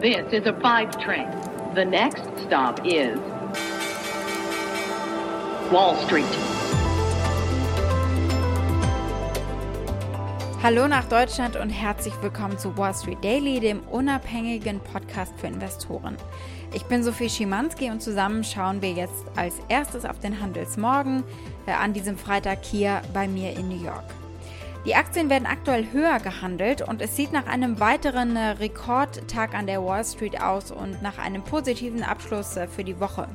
This is a five train. The next stop is Wall Street. Hallo nach Deutschland und herzlich willkommen zu Wall Street Daily, dem unabhängigen Podcast für Investoren. Ich bin Sophie Schimanski und zusammen schauen wir jetzt als erstes auf den Handelsmorgen äh, an diesem Freitag hier bei mir in New York. Die Aktien werden aktuell höher gehandelt und es sieht nach einem weiteren äh, Rekordtag an der Wall Street aus und nach einem positiven Abschluss äh, für die Woche.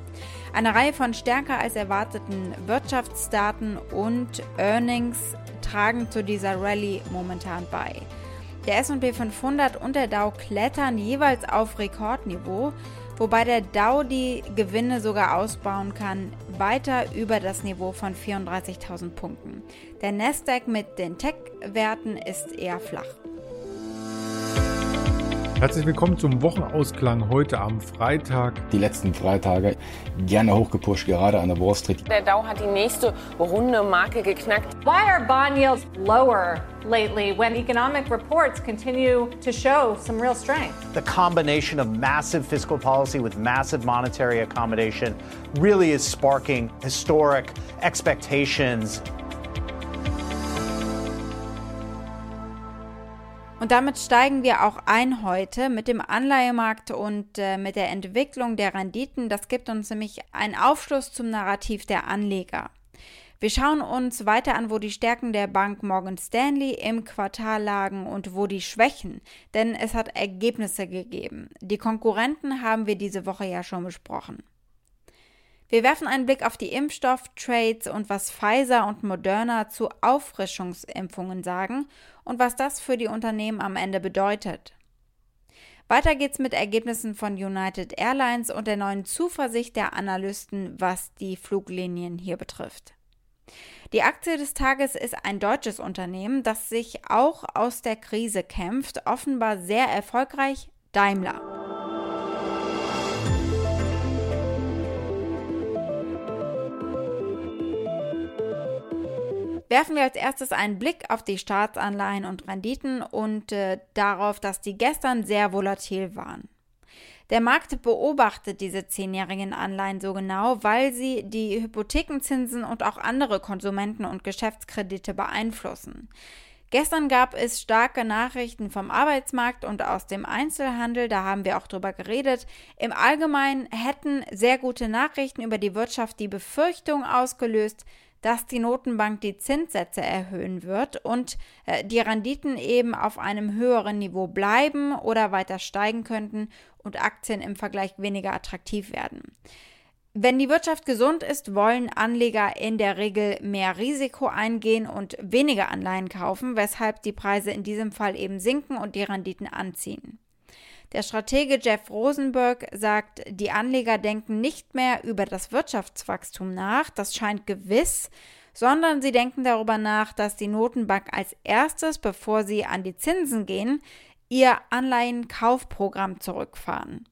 Eine Reihe von stärker als erwarteten Wirtschaftsdaten und Earnings tragen zu dieser Rallye momentan bei. Der SP 500 und der Dow klettern jeweils auf Rekordniveau wobei der Dow die Gewinne sogar ausbauen kann, weiter über das Niveau von 34.000 Punkten. Der Nasdaq mit den Tech-Werten ist eher flach. Herzlich willkommen zum Wochenausklang heute am Freitag. Die letzten Freitage gerne hochgepusht, gerade an der Wall Street. Der Dow hat die nächste runde Marke geknackt. Why are bond yields lower lately when economic reports continue to show some real strength? The combination of massive fiscal policy with massive monetary accommodation really is sparking historic expectations Und damit steigen wir auch ein heute mit dem Anleihemarkt und äh, mit der Entwicklung der Renditen. Das gibt uns nämlich einen Aufschluss zum Narrativ der Anleger. Wir schauen uns weiter an, wo die Stärken der Bank Morgan Stanley im Quartal lagen und wo die Schwächen, denn es hat Ergebnisse gegeben. Die Konkurrenten haben wir diese Woche ja schon besprochen. Wir werfen einen Blick auf die Impfstofftrades und was Pfizer und Moderna zu Auffrischungsimpfungen sagen und was das für die Unternehmen am Ende bedeutet. Weiter geht's mit Ergebnissen von United Airlines und der neuen Zuversicht der Analysten, was die Fluglinien hier betrifft. Die Aktie des Tages ist ein deutsches Unternehmen, das sich auch aus der Krise kämpft, offenbar sehr erfolgreich Daimler. Werfen wir als erstes einen Blick auf die Staatsanleihen und Renditen und äh, darauf, dass die gestern sehr volatil waren. Der Markt beobachtet diese zehnjährigen Anleihen so genau, weil sie die Hypothekenzinsen und auch andere Konsumenten- und Geschäftskredite beeinflussen. Gestern gab es starke Nachrichten vom Arbeitsmarkt und aus dem Einzelhandel, da haben wir auch drüber geredet. Im Allgemeinen hätten sehr gute Nachrichten über die Wirtschaft die Befürchtung ausgelöst, dass die Notenbank die Zinssätze erhöhen wird und äh, die Renditen eben auf einem höheren Niveau bleiben oder weiter steigen könnten und Aktien im Vergleich weniger attraktiv werden. Wenn die Wirtschaft gesund ist, wollen Anleger in der Regel mehr Risiko eingehen und weniger Anleihen kaufen, weshalb die Preise in diesem Fall eben sinken und die Renditen anziehen. Der Stratege Jeff Rosenberg sagt, die Anleger denken nicht mehr über das Wirtschaftswachstum nach, das scheint gewiss, sondern sie denken darüber nach, dass die Notenbank als erstes, bevor sie an die Zinsen gehen, ihr Anleihenkaufprogramm zurückfahren.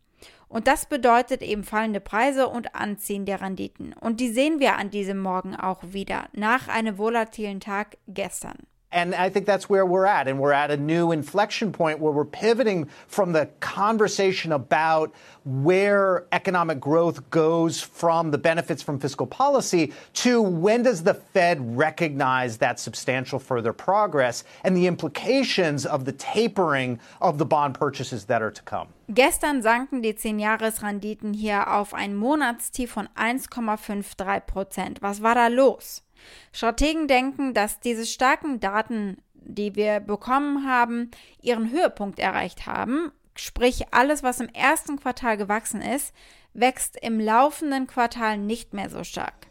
Und das bedeutet eben fallende Preise und Anziehen der Renditen. Und die sehen wir an diesem Morgen auch wieder, nach einem volatilen Tag gestern. And I think that's where we're at. And we're at a new inflection point where we're pivoting from the conversation about where economic growth goes from the benefits from fiscal policy to when does the Fed recognize that substantial further progress and the implications of the tapering of the bond purchases that are to come. Gestern sanken die 10-Jahres-Renditen hier auf ein Monatstief von 1,53 Prozent. Was war da los? Strategen denken, dass diese starken Daten, die wir bekommen haben, ihren Höhepunkt erreicht haben. Sprich, alles, was im ersten Quartal gewachsen ist, wächst im laufenden Quartal nicht mehr so stark.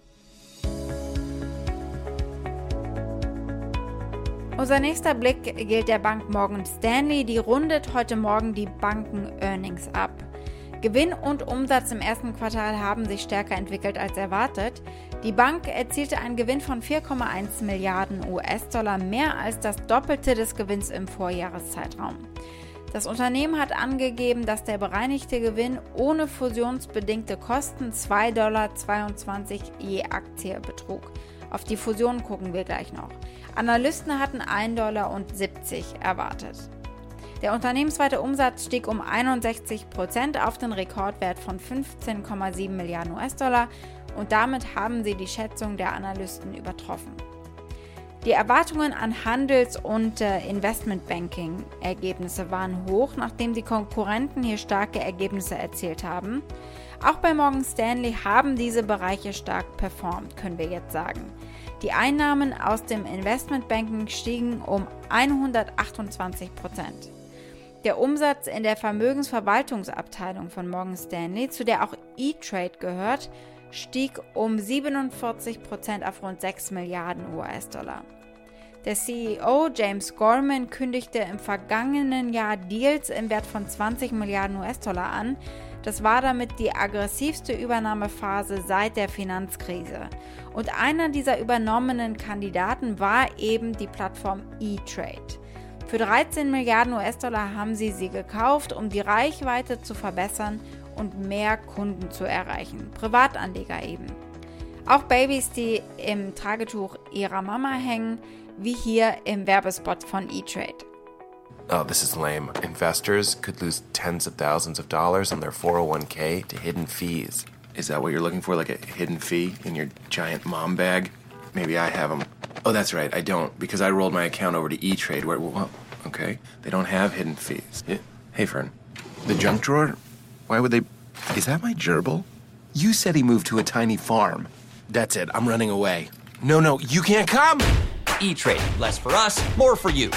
Unser nächster Blick gilt der Bank Morgan Stanley. Die rundet heute Morgen die Banken-Earnings ab. Gewinn und Umsatz im ersten Quartal haben sich stärker entwickelt als erwartet. Die Bank erzielte einen Gewinn von 4,1 Milliarden US-Dollar, mehr als das Doppelte des Gewinns im Vorjahreszeitraum. Das Unternehmen hat angegeben, dass der bereinigte Gewinn ohne fusionsbedingte Kosten 2,22 Dollar je Aktie betrug. Auf die Fusion gucken wir gleich noch. Analysten hatten 1,70 Dollar erwartet. Der unternehmensweite Umsatz stieg um 61 Prozent auf den Rekordwert von 15,7 Milliarden US-Dollar und damit haben sie die Schätzung der Analysten übertroffen. Die Erwartungen an Handels- und äh, Investmentbanking-Ergebnisse waren hoch, nachdem die Konkurrenten hier starke Ergebnisse erzielt haben. Auch bei Morgan Stanley haben diese Bereiche stark performt, können wir jetzt sagen. Die Einnahmen aus dem Investmentbanking stiegen um 128 Prozent. Der Umsatz in der Vermögensverwaltungsabteilung von Morgan Stanley, zu der auch E-Trade gehört, stieg um 47 Prozent auf rund 6 Milliarden US-Dollar. Der CEO James Gorman kündigte im vergangenen Jahr Deals im Wert von 20 Milliarden US-Dollar an. Das war damit die aggressivste Übernahmephase seit der Finanzkrise. Und einer dieser übernommenen Kandidaten war eben die Plattform eTrade. Für 13 Milliarden US-Dollar haben sie sie gekauft, um die Reichweite zu verbessern und mehr Kunden zu erreichen. Privatanleger eben. Auch Babys, die im Tragetuch ihrer Mama hängen, wie hier im Werbespot von eTrade. Oh, this is lame. Investors could lose tens of thousands of dollars on their 401k to hidden fees. Is that what you're looking for? Like a hidden fee in your giant mom bag? Maybe I have them. Oh, that's right. I don't because I rolled my account over to E Trade. where, well, okay, they don't have hidden fees. Yeah. Hey, Fern, the junk drawer why would they. Is that my gerbil? You said he moved to a tiny farm. That's it. I'm running away. No, no, you can't come! E-Trade. Less for us, more for you.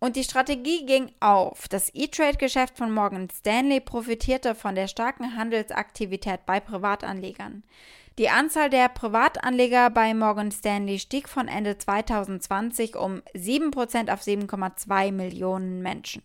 Und die Strategie ging auf. Das E-Trade-Geschäft von Morgan Stanley profitierte von der starken Handelsaktivität bei Privatanlegern. Die Anzahl der Privatanleger bei Morgan Stanley stieg von Ende 2020 um 7% auf 7,2 Millionen Menschen.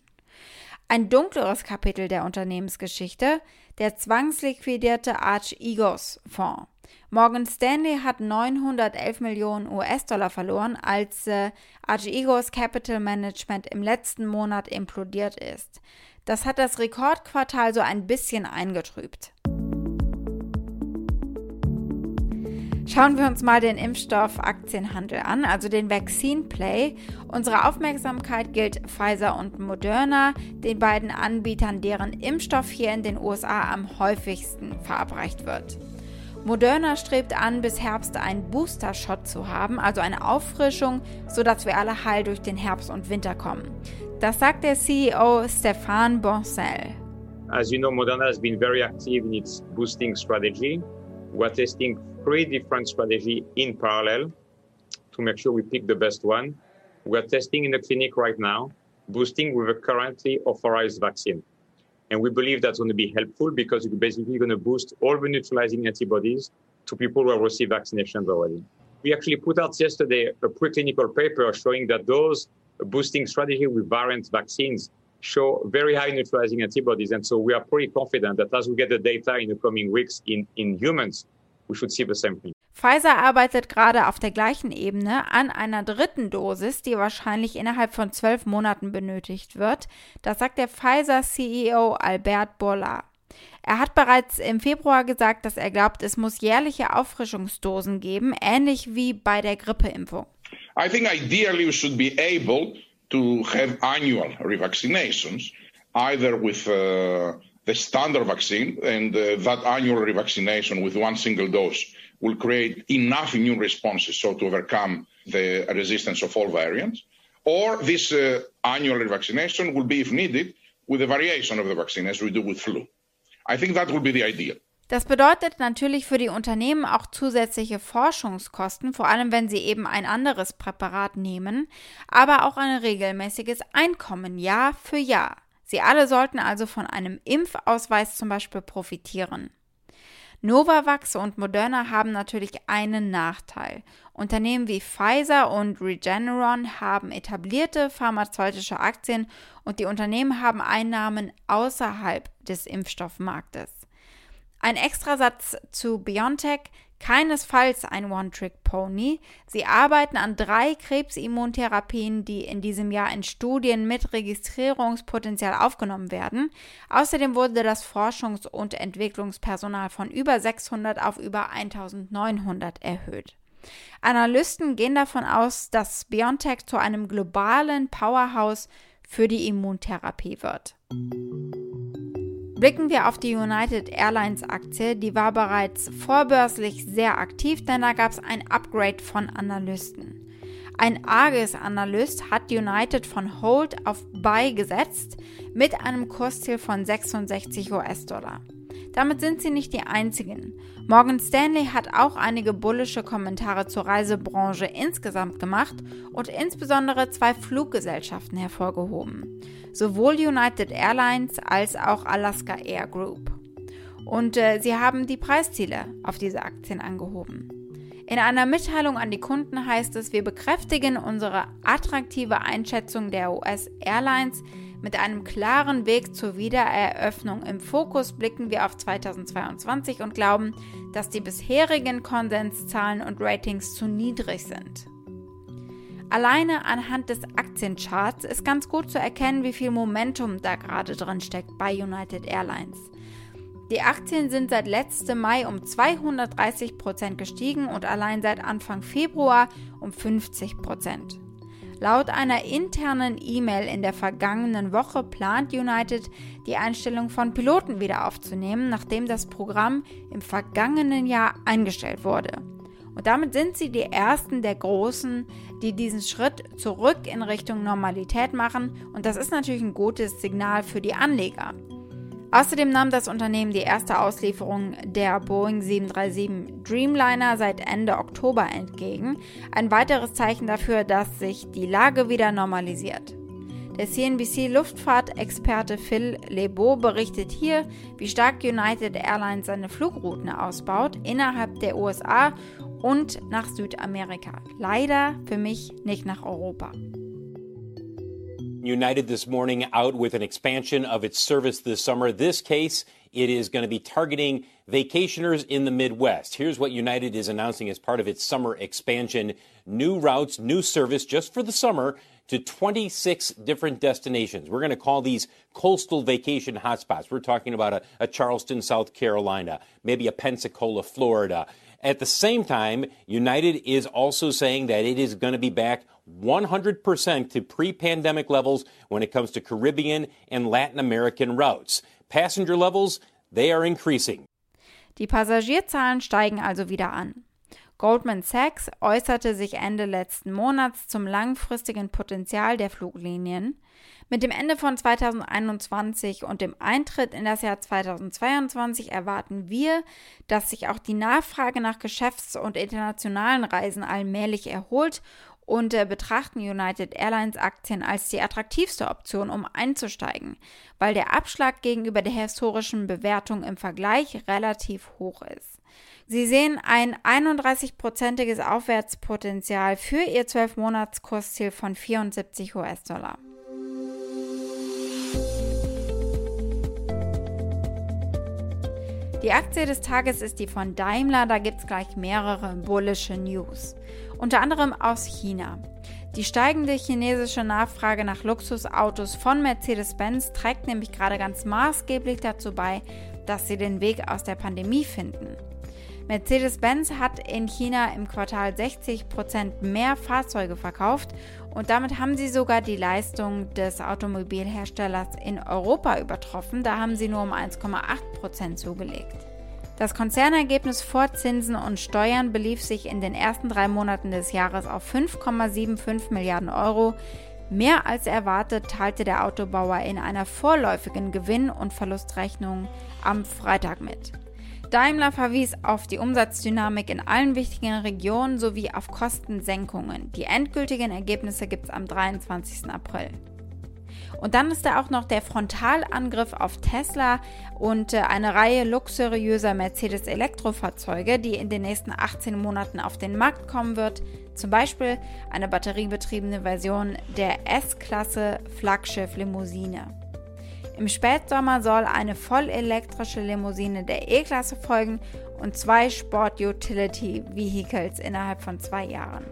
Ein dunkleres Kapitel der Unternehmensgeschichte, der zwangsliquidierte Arch-Egos-Fonds. Morgan Stanley hat 911 Millionen US-Dollar verloren, als äh, Arch-Egos Capital Management im letzten Monat implodiert ist. Das hat das Rekordquartal so ein bisschen eingetrübt. Schauen wir uns mal den Impfstoff-Aktienhandel an, also den Vaccine Play. Unsere Aufmerksamkeit gilt Pfizer und Moderna, den beiden Anbietern, deren Impfstoff hier in den USA am häufigsten verabreicht wird. Moderna strebt an, bis Herbst einen Booster-Shot zu haben, also eine Auffrischung, sodass wir alle heil durch den Herbst und Winter kommen. Das sagt der CEO Stéphane Boncel. As you know, Moderna has been very active in its boosting strategy. We're testing three different strategies in parallel to make sure we pick the best one. We're testing in the clinic right now, boosting with a currently authorized vaccine. And we believe that's going to be helpful because it's basically going to boost all the neutralizing antibodies to people who have received vaccinations already. We actually put out yesterday a preclinical paper showing that those boosting strategy with variant vaccines show very high neutralizing antibodies. And so we are pretty confident that as we get the data in the coming weeks in, in humans, we should see the same thing. Pfizer arbeitet gerade auf der gleichen Ebene an einer dritten Dosis, die wahrscheinlich innerhalb von zwölf Monaten benötigt wird. Das sagt der Pfizer-CEO Albert Bourla. Er hat bereits im Februar gesagt, dass er glaubt, es muss jährliche Auffrischungsdosen geben, ähnlich wie bei der Grippeimpfung. I think ideally we should be able to have annual revaccinations, either with uh, the standard vaccine and uh, that annual revaccination with one single dose will create enough immune responses so to overcome the resistance of all variants. Or this uh, annual revaccination will be, if needed, with a variation of the vaccine, as we do with flu. I think that would be the ideal. Das bedeutet natürlich für die Unternehmen auch zusätzliche Forschungskosten, vor allem wenn sie eben ein anderes Präparat nehmen, aber auch ein regelmäßiges Einkommen Jahr für Jahr. Sie alle sollten also von einem Impfausweis zum Beispiel profitieren. Novavax und Moderna haben natürlich einen Nachteil. Unternehmen wie Pfizer und Regeneron haben etablierte pharmazeutische Aktien und die Unternehmen haben Einnahmen außerhalb des Impfstoffmarktes. Ein Extrasatz zu BioNTech, keinesfalls ein One-Trick-Pony. Sie arbeiten an drei Krebsimmuntherapien, die in diesem Jahr in Studien mit Registrierungspotenzial aufgenommen werden. Außerdem wurde das Forschungs- und Entwicklungspersonal von über 600 auf über 1900 erhöht. Analysten gehen davon aus, dass BioNTech zu einem globalen Powerhouse für die Immuntherapie wird. Blicken wir auf die United Airlines Aktie, die war bereits vorbörslich sehr aktiv, denn da gab es ein Upgrade von Analysten. Ein Argus-Analyst hat United von Hold auf Buy gesetzt mit einem Kursziel von 66 US-Dollar. Damit sind sie nicht die einzigen. Morgan Stanley hat auch einige bullische Kommentare zur Reisebranche insgesamt gemacht und insbesondere zwei Fluggesellschaften hervorgehoben. Sowohl United Airlines als auch Alaska Air Group. Und äh, sie haben die Preisziele auf diese Aktien angehoben. In einer Mitteilung an die Kunden heißt es, wir bekräftigen unsere attraktive Einschätzung der US Airlines mit einem klaren Weg zur Wiedereröffnung im Fokus blicken wir auf 2022 und glauben, dass die bisherigen Konsenszahlen und Ratings zu niedrig sind. Alleine anhand des Aktiencharts ist ganz gut zu erkennen, wie viel Momentum da gerade drin steckt bei United Airlines. Die Aktien sind seit letztem Mai um 230 Prozent gestiegen und allein seit Anfang Februar um 50 Prozent. Laut einer internen E-Mail in der vergangenen Woche plant United, die Einstellung von Piloten wieder aufzunehmen, nachdem das Programm im vergangenen Jahr eingestellt wurde. Und damit sind sie die ersten der Großen, die diesen Schritt zurück in Richtung Normalität machen. Und das ist natürlich ein gutes Signal für die Anleger. Außerdem nahm das Unternehmen die erste Auslieferung der Boeing 737 Dreamliner seit Ende Oktober entgegen, ein weiteres Zeichen dafür, dass sich die Lage wieder normalisiert. Der CNBC-Luftfahrtexperte Phil Lebeau berichtet hier, wie stark United Airlines seine Flugrouten ausbaut innerhalb der USA und nach Südamerika. Leider für mich nicht nach Europa. United this morning out with an expansion of its service this summer. This case, it is going to be targeting vacationers in the Midwest. Here's what United is announcing as part of its summer expansion new routes, new service just for the summer to 26 different destinations. We're going to call these coastal vacation hotspots. We're talking about a, a Charleston, South Carolina, maybe a Pensacola, Florida. At the same time, United is also saying that it is going to be back 100% to pre pandemic levels when it comes to Caribbean and Latin American routes. Passenger levels, they are increasing. Die Passagierzahlen steigen also wieder an. Goldman Sachs äußerte sich Ende letzten Monats zum langfristigen Potenzial der Fluglinien. Mit dem Ende von 2021 und dem Eintritt in das Jahr 2022 erwarten wir, dass sich auch die Nachfrage nach Geschäfts- und internationalen Reisen allmählich erholt und äh, betrachten United Airlines Aktien als die attraktivste Option, um einzusteigen, weil der Abschlag gegenüber der historischen Bewertung im Vergleich relativ hoch ist. Sie sehen ein 31-prozentiges Aufwärtspotenzial für ihr 12-Monats-Kursziel von 74 US-Dollar. Die Aktie des Tages ist die von Daimler, da gibt es gleich mehrere bullische News unter anderem aus China. Die steigende chinesische Nachfrage nach Luxusautos von Mercedes-Benz trägt nämlich gerade ganz maßgeblich dazu bei, dass sie den Weg aus der Pandemie finden. Mercedes-Benz hat in China im Quartal 60% mehr Fahrzeuge verkauft und damit haben sie sogar die Leistung des Automobilherstellers in Europa übertroffen. Da haben sie nur um 1,8% zugelegt. Das Konzernergebnis vor Zinsen und Steuern belief sich in den ersten drei Monaten des Jahres auf 5,75 Milliarden Euro. Mehr als erwartet teilte der Autobauer in einer vorläufigen Gewinn- und Verlustrechnung am Freitag mit. Daimler verwies auf die Umsatzdynamik in allen wichtigen Regionen sowie auf Kostensenkungen. Die endgültigen Ergebnisse gibt es am 23. April. Und dann ist da auch noch der Frontalangriff auf Tesla und äh, eine Reihe luxuriöser Mercedes-Elektrofahrzeuge, die in den nächsten 18 Monaten auf den Markt kommen wird. Zum Beispiel eine batteriebetriebene Version der S-Klasse Flaggschiff Limousine. Im Spätsommer soll eine vollelektrische Limousine der E-Klasse folgen und zwei Sport Utility Vehicles innerhalb von zwei Jahren.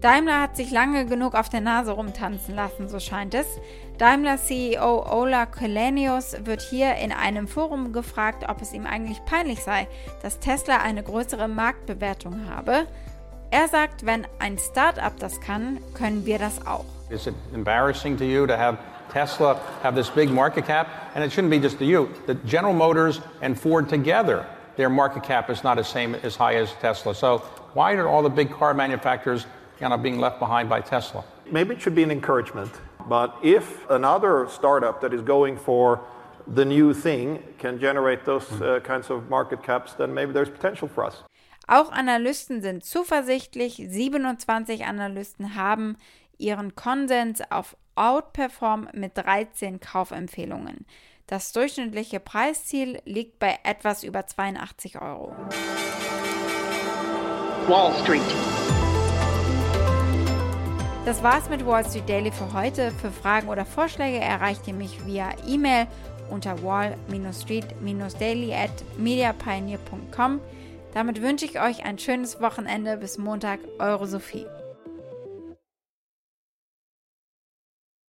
Daimler hat sich lange genug auf der Nase rumtanzen lassen, so scheint es. Daimler CEO Ola Kelenius wird hier in einem Forum gefragt, ob es ihm eigentlich peinlich sei, dass Tesla eine größere Marktbewertung habe. Er sagt, wenn ein Startup das kann, können wir das auch. Is it embarrassing to you to have Tesla have this big market cap? And it shouldn't be just to you. The General Motors and Ford together, their market cap is not as same as high as Tesla. So why are all the big car manufacturers kind of being left behind by Tesla? Maybe it should be an encouragement. But if another startup that is going for the new thing can generate those uh, kinds of market caps, then maybe there's potential for us. Auch Analysten sind zuversichtlich. 27 Analysten haben ihren Konsens auf Outperform mit 13 Kaufempfehlungen. Das durchschnittliche Preisziel liegt bei etwas über 82 Euro. Wall Street. Das war's mit Wall Street Daily für heute. Für Fragen oder Vorschläge erreicht ihr mich via E-Mail unter wall-street-daily at mediapioneer.com. Damit wünsche ich euch ein schönes Wochenende. Bis Montag, eure Sophie.